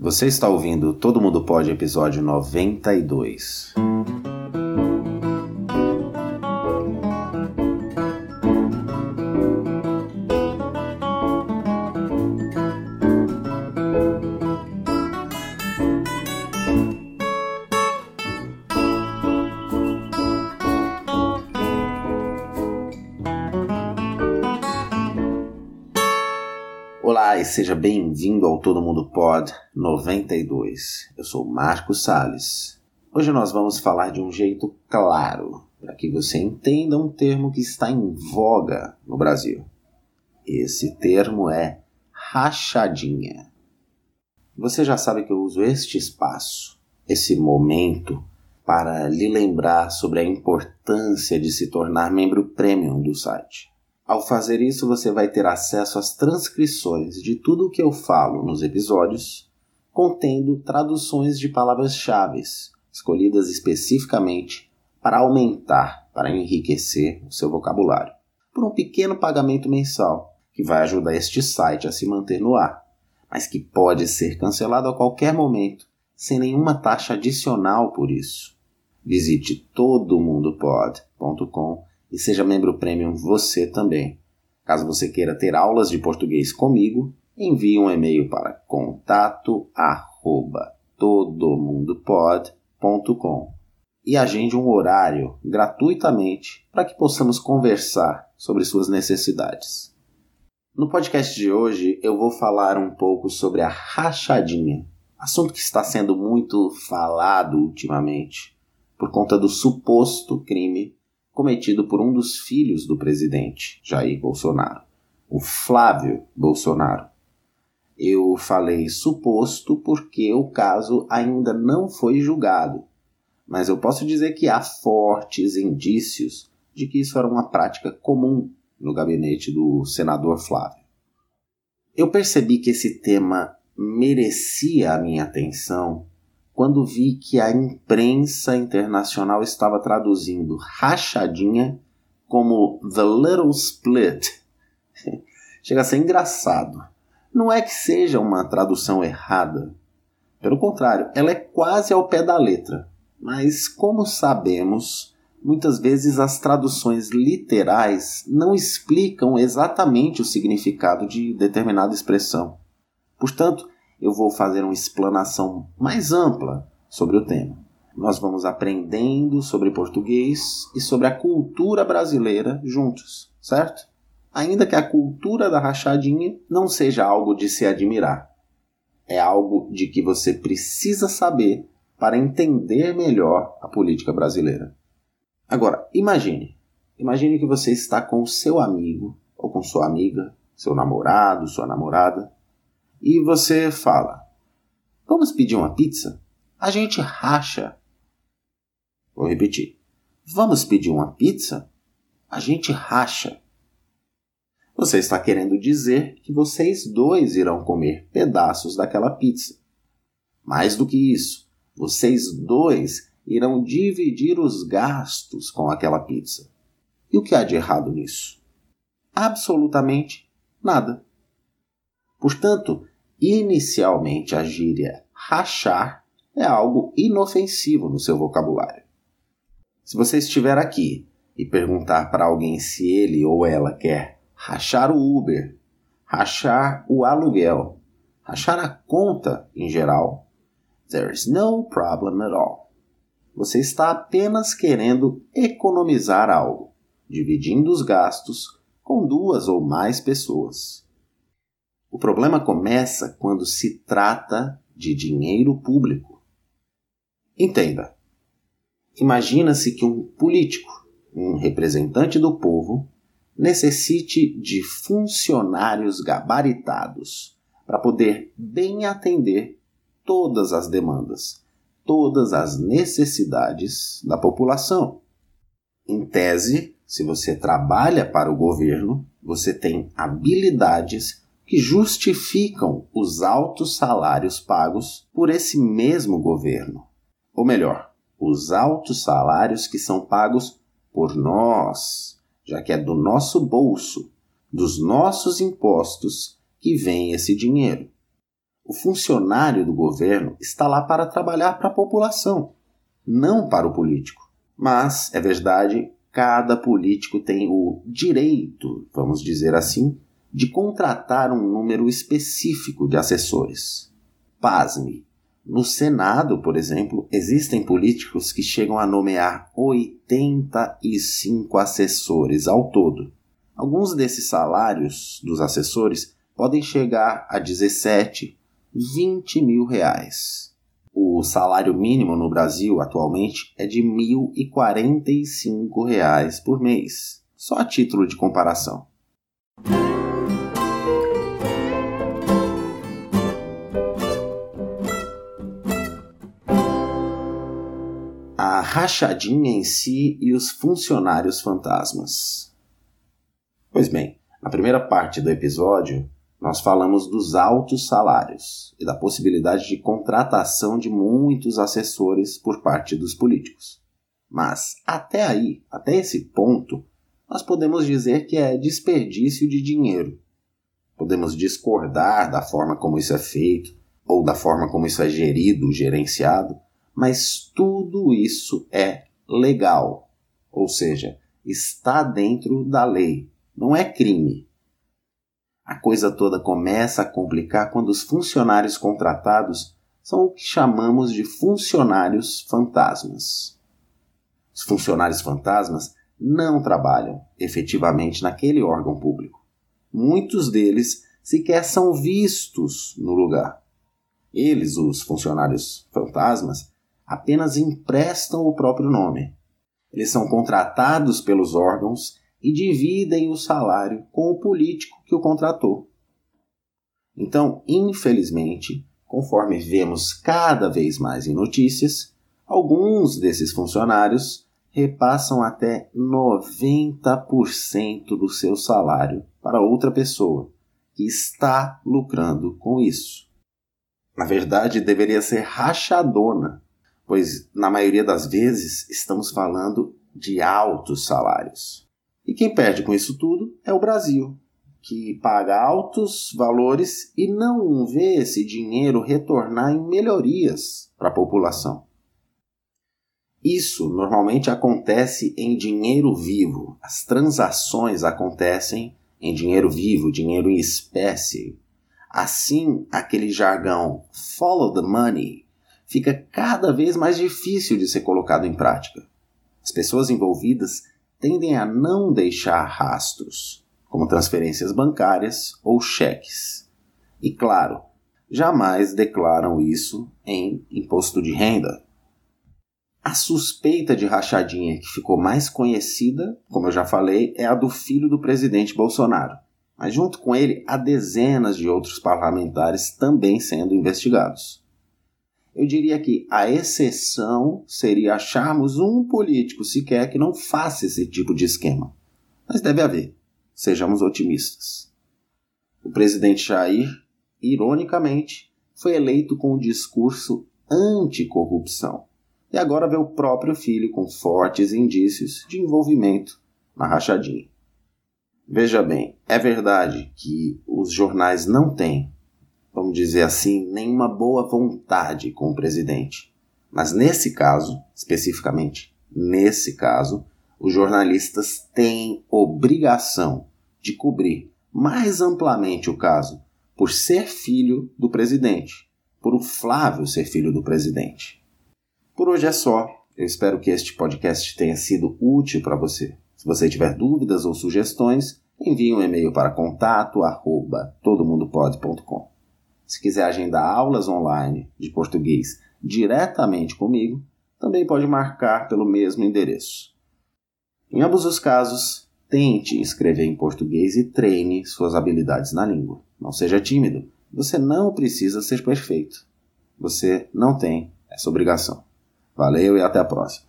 Você está ouvindo Todo Mundo Pode, episódio 92. Olá e seja bem-vindo ao Todo Mundo Pod 92. Eu sou Marcos Sales. Hoje nós vamos falar de um jeito claro para que você entenda um termo que está em voga no Brasil. Esse termo é rachadinha. Você já sabe que eu uso este espaço, esse momento, para lhe lembrar sobre a importância de se tornar membro premium do site. Ao fazer isso, você vai ter acesso às transcrições de tudo o que eu falo nos episódios, contendo traduções de palavras-chave escolhidas especificamente para aumentar, para enriquecer o seu vocabulário, por um pequeno pagamento mensal que vai ajudar este site a se manter no ar, mas que pode ser cancelado a qualquer momento, sem nenhuma taxa adicional por isso. Visite todomundopod.com e seja membro premium você também. Caso você queira ter aulas de português comigo, envie um e-mail para contato@todomundopod.com e agende um horário gratuitamente para que possamos conversar sobre suas necessidades. No podcast de hoje eu vou falar um pouco sobre a rachadinha, assunto que está sendo muito falado ultimamente por conta do suposto crime cometido por um dos filhos do presidente Jair Bolsonaro, o Flávio Bolsonaro. Eu falei suposto porque o caso ainda não foi julgado, mas eu posso dizer que há fortes indícios de que isso era uma prática comum no gabinete do senador Flávio. Eu percebi que esse tema merecia a minha atenção quando vi que a imprensa internacional estava traduzindo rachadinha como The Little Split. Chega a ser engraçado. Não é que seja uma tradução errada. Pelo contrário, ela é quase ao pé da letra. Mas, como sabemos, muitas vezes as traduções literais não explicam exatamente o significado de determinada expressão. Portanto, eu vou fazer uma explanação mais ampla sobre o tema. Nós vamos aprendendo sobre português e sobre a cultura brasileira juntos, certo? Ainda que a cultura da rachadinha não seja algo de se admirar. É algo de que você precisa saber para entender melhor a política brasileira. Agora, imagine. Imagine que você está com seu amigo ou com sua amiga, seu namorado, sua namorada, e você fala: Vamos pedir uma pizza? A gente racha. Vou repetir: Vamos pedir uma pizza? A gente racha. Você está querendo dizer que vocês dois irão comer pedaços daquela pizza. Mais do que isso, vocês dois irão dividir os gastos com aquela pizza. E o que há de errado nisso? Absolutamente nada. Portanto, inicialmente a gíria rachar é algo inofensivo no seu vocabulário. Se você estiver aqui e perguntar para alguém se ele ou ela quer rachar o Uber, rachar o aluguel, rachar a conta em geral, there's no problem at all. Você está apenas querendo economizar algo, dividindo os gastos com duas ou mais pessoas. O problema começa quando se trata de dinheiro público. Entenda. Imagina-se que um político, um representante do povo, necessite de funcionários gabaritados para poder bem atender todas as demandas, todas as necessidades da população. Em tese, se você trabalha para o governo, você tem habilidades que justificam os altos salários pagos por esse mesmo governo. Ou melhor, os altos salários que são pagos por nós, já que é do nosso bolso, dos nossos impostos que vem esse dinheiro. O funcionário do governo está lá para trabalhar para a população, não para o político. Mas, é verdade, cada político tem o direito, vamos dizer assim, de contratar um número específico de assessores. Pasme, no Senado, por exemplo, existem políticos que chegam a nomear 85 assessores ao todo. Alguns desses salários dos assessores podem chegar a 17, 20 mil reais. O salário mínimo no Brasil atualmente é de 1.045 reais por mês, só a título de comparação. Rachadinha em si e os funcionários fantasmas. Pois bem, na primeira parte do episódio, nós falamos dos altos salários e da possibilidade de contratação de muitos assessores por parte dos políticos. Mas até aí, até esse ponto, nós podemos dizer que é desperdício de dinheiro. Podemos discordar da forma como isso é feito ou da forma como isso é gerido, gerenciado, mas tudo isso é legal, ou seja, está dentro da lei, não é crime. A coisa toda começa a complicar quando os funcionários contratados são o que chamamos de funcionários fantasmas. Os funcionários fantasmas não trabalham efetivamente naquele órgão público. Muitos deles sequer são vistos no lugar. Eles, os funcionários fantasmas, apenas emprestam o próprio nome. Eles são contratados pelos órgãos e dividem o salário com o político que o contratou. Então, infelizmente, conforme vemos cada vez mais em notícias, alguns desses funcionários repassam até 90% do seu salário para outra pessoa que está lucrando com isso. Na verdade, deveria ser rachadona, pois na maioria das vezes estamos falando de altos salários. E quem perde com isso tudo é o Brasil, que paga altos valores e não vê esse dinheiro retornar em melhorias para a população. Isso normalmente acontece em dinheiro vivo. As transações acontecem em dinheiro vivo, dinheiro em espécie. Assim, aquele jargão follow the money fica cada vez mais difícil de ser colocado em prática. As pessoas envolvidas tendem a não deixar rastros, como transferências bancárias ou cheques. E claro, jamais declaram isso em imposto de renda. A suspeita de rachadinha que ficou mais conhecida, como eu já falei, é a do filho do presidente Bolsonaro. Mas junto com ele há dezenas de outros parlamentares também sendo investigados. Eu diria que a exceção seria acharmos um político sequer que não faça esse tipo de esquema. Mas deve haver. Sejamos otimistas. O presidente Jair, ironicamente, foi eleito com um discurso anticorrupção e agora vê o próprio filho com fortes indícios de envolvimento na rachadinha. Veja bem, é verdade que os jornais não têm vamos dizer assim, nenhuma boa vontade com o presidente. Mas nesse caso, especificamente, nesse caso, os jornalistas têm obrigação de cobrir mais amplamente o caso por ser filho do presidente, por o Flávio ser filho do presidente. Por hoje é só. Eu espero que este podcast tenha sido útil para você. Se você tiver dúvidas ou sugestões, envie um e-mail para contato@todomundopode.com. Se quiser agendar aulas online de português diretamente comigo, também pode marcar pelo mesmo endereço. Em ambos os casos, tente escrever em português e treine suas habilidades na língua. Não seja tímido. Você não precisa ser perfeito. Você não tem essa obrigação. Valeu e até a próxima.